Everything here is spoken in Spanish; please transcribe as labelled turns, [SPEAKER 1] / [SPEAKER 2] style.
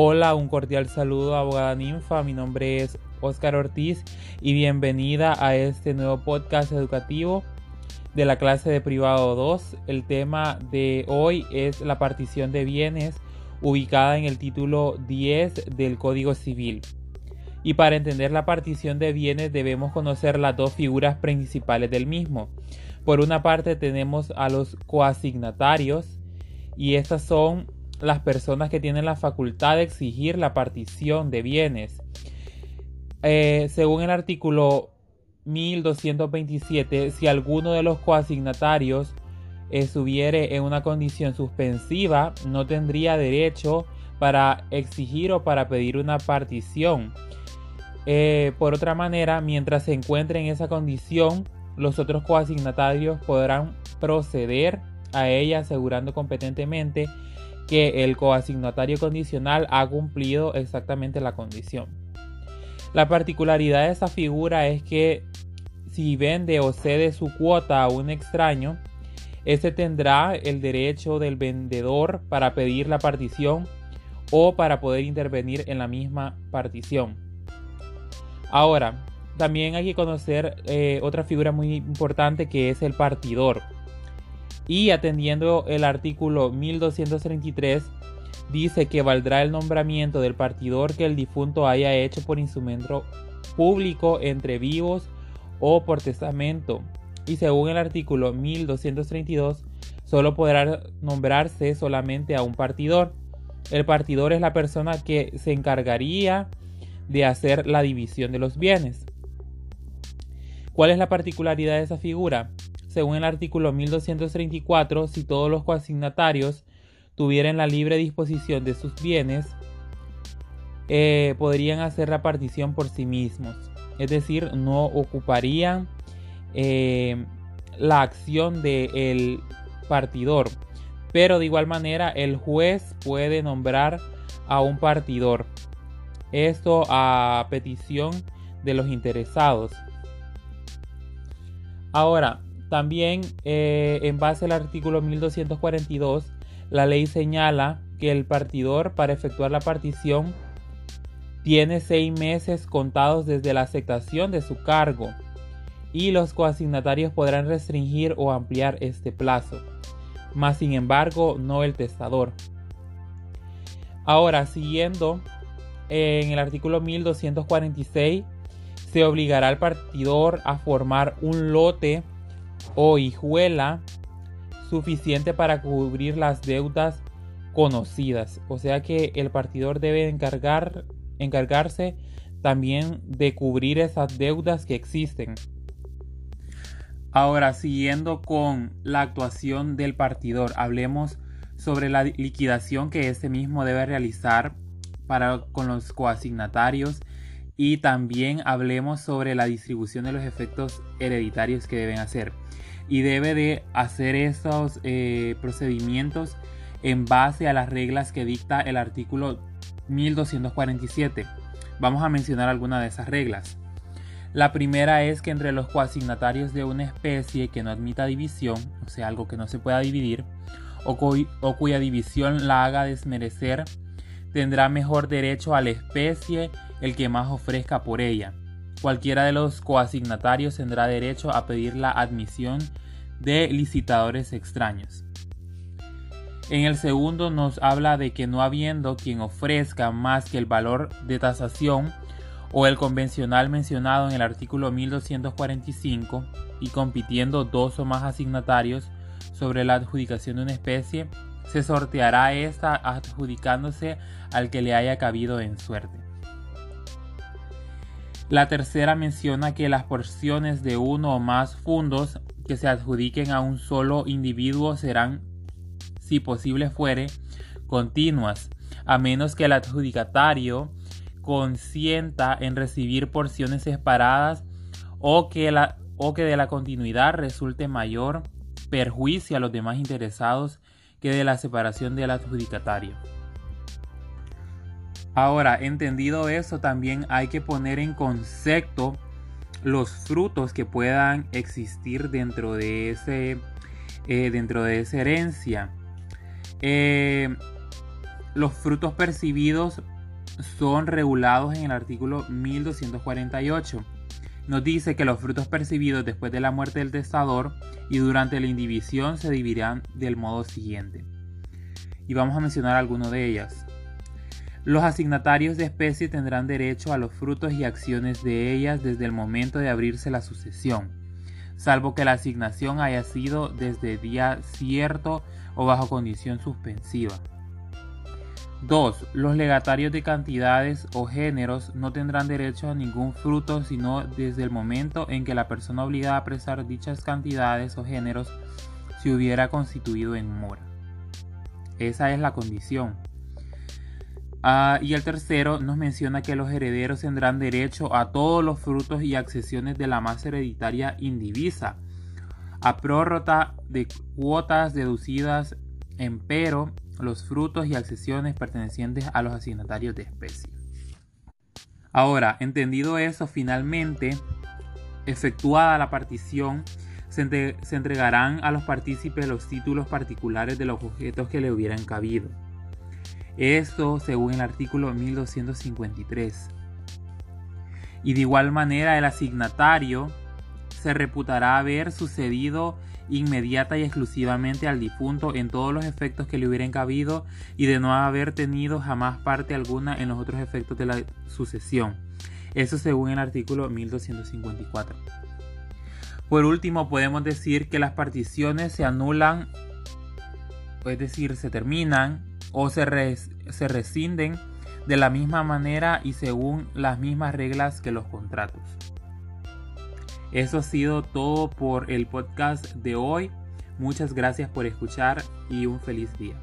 [SPEAKER 1] Hola, un cordial saludo abogada ninfa, mi nombre es Oscar Ortiz y bienvenida a este nuevo podcast educativo de la clase de privado 2. El tema de hoy es la partición de bienes ubicada en el título 10 del Código Civil. Y para entender la partición de bienes debemos conocer las dos figuras principales del mismo. Por una parte tenemos a los coasignatarios y estas son las personas que tienen la facultad de exigir la partición de bienes. Eh, según el artículo 1227, si alguno de los coasignatarios estuviere en una condición suspensiva, no tendría derecho para exigir o para pedir una partición. Eh, por otra manera, mientras se encuentre en esa condición, los otros coasignatarios podrán proceder a ella asegurando competentemente que el coasignatario condicional ha cumplido exactamente la condición. La particularidad de esa figura es que si vende o cede su cuota a un extraño, ese tendrá el derecho del vendedor para pedir la partición o para poder intervenir en la misma partición. Ahora, también hay que conocer eh, otra figura muy importante que es el partidor. Y atendiendo el artículo 1233, dice que valdrá el nombramiento del partidor que el difunto haya hecho por instrumento público entre vivos o por testamento. Y según el artículo 1232, solo podrá nombrarse solamente a un partidor. El partidor es la persona que se encargaría de hacer la división de los bienes. ¿Cuál es la particularidad de esa figura? Según el artículo 1234, si todos los coasignatarios tuvieran la libre disposición de sus bienes, eh, podrían hacer la partición por sí mismos. Es decir, no ocuparían eh, la acción del partidor. Pero de igual manera el juez puede nombrar a un partidor. Esto a petición de los interesados. Ahora, también, eh, en base al artículo 1242, la ley señala que el partidor para efectuar la partición tiene seis meses contados desde la aceptación de su cargo y los coasignatarios podrán restringir o ampliar este plazo, más sin embargo no el testador. Ahora, siguiendo en el artículo 1246, se obligará al partidor a formar un lote o hijuela suficiente para cubrir las deudas conocidas. O sea que el partidor debe encargar, encargarse también de cubrir esas deudas que existen. Ahora, siguiendo con la actuación del partidor, hablemos sobre la liquidación que ese mismo debe realizar para con los coasignatarios y también hablemos sobre la distribución de los efectos hereditarios que deben hacer y debe de hacer esos eh, procedimientos en base a las reglas que dicta el artículo 1247. Vamos a mencionar algunas de esas reglas. La primera es que entre los coasignatarios de una especie que no admita división, o sea, algo que no se pueda dividir, o, o cuya división la haga desmerecer, tendrá mejor derecho a la especie el que más ofrezca por ella. Cualquiera de los coasignatarios tendrá derecho a pedir la admisión de licitadores extraños. En el segundo nos habla de que no habiendo quien ofrezca más que el valor de tasación o el convencional mencionado en el artículo 1245 y compitiendo dos o más asignatarios sobre la adjudicación de una especie, se sorteará esta adjudicándose al que le haya cabido en suerte. La tercera menciona que las porciones de uno o más fondos que se adjudiquen a un solo individuo serán, si posible fuere, continuas, a menos que el adjudicatario consienta en recibir porciones separadas o que, o que de la continuidad resulte mayor perjuicio a los demás interesados que de la separación del adjudicatario. Ahora, entendido eso, también hay que poner en concepto los frutos que puedan existir dentro de, ese, eh, dentro de esa herencia. Eh, los frutos percibidos son regulados en el artículo 1248. Nos dice que los frutos percibidos después de la muerte del testador y durante la indivisión se dividirán del modo siguiente. Y vamos a mencionar algunas de ellas. Los asignatarios de especie tendrán derecho a los frutos y acciones de ellas desde el momento de abrirse la sucesión, salvo que la asignación haya sido desde día cierto o bajo condición suspensiva. 2. Los legatarios de cantidades o géneros no tendrán derecho a ningún fruto sino desde el momento en que la persona obligada a prestar dichas cantidades o géneros se hubiera constituido en mora. Esa es la condición. Ah, y el tercero nos menciona que los herederos tendrán derecho a todos los frutos y accesiones de la masa hereditaria indivisa, a prórrota de cuotas deducidas en pero los frutos y accesiones pertenecientes a los asignatarios de especie. Ahora, entendido eso, finalmente, efectuada la partición, se, se, entregarán a los partícipes los títulos particulares de los objetos que le hubieran cabido. Esto según el artículo 1253. Y de igual manera el asignatario se reputará haber sucedido inmediata y exclusivamente al difunto en todos los efectos que le hubieran cabido y de no haber tenido jamás parte alguna en los otros efectos de la sucesión. Eso según el artículo 1254. Por último, podemos decir que las particiones se anulan, es decir, se terminan o se, se rescinden de la misma manera y según las mismas reglas que los contratos. Eso ha sido todo por el podcast de hoy. Muchas gracias por escuchar y un feliz día.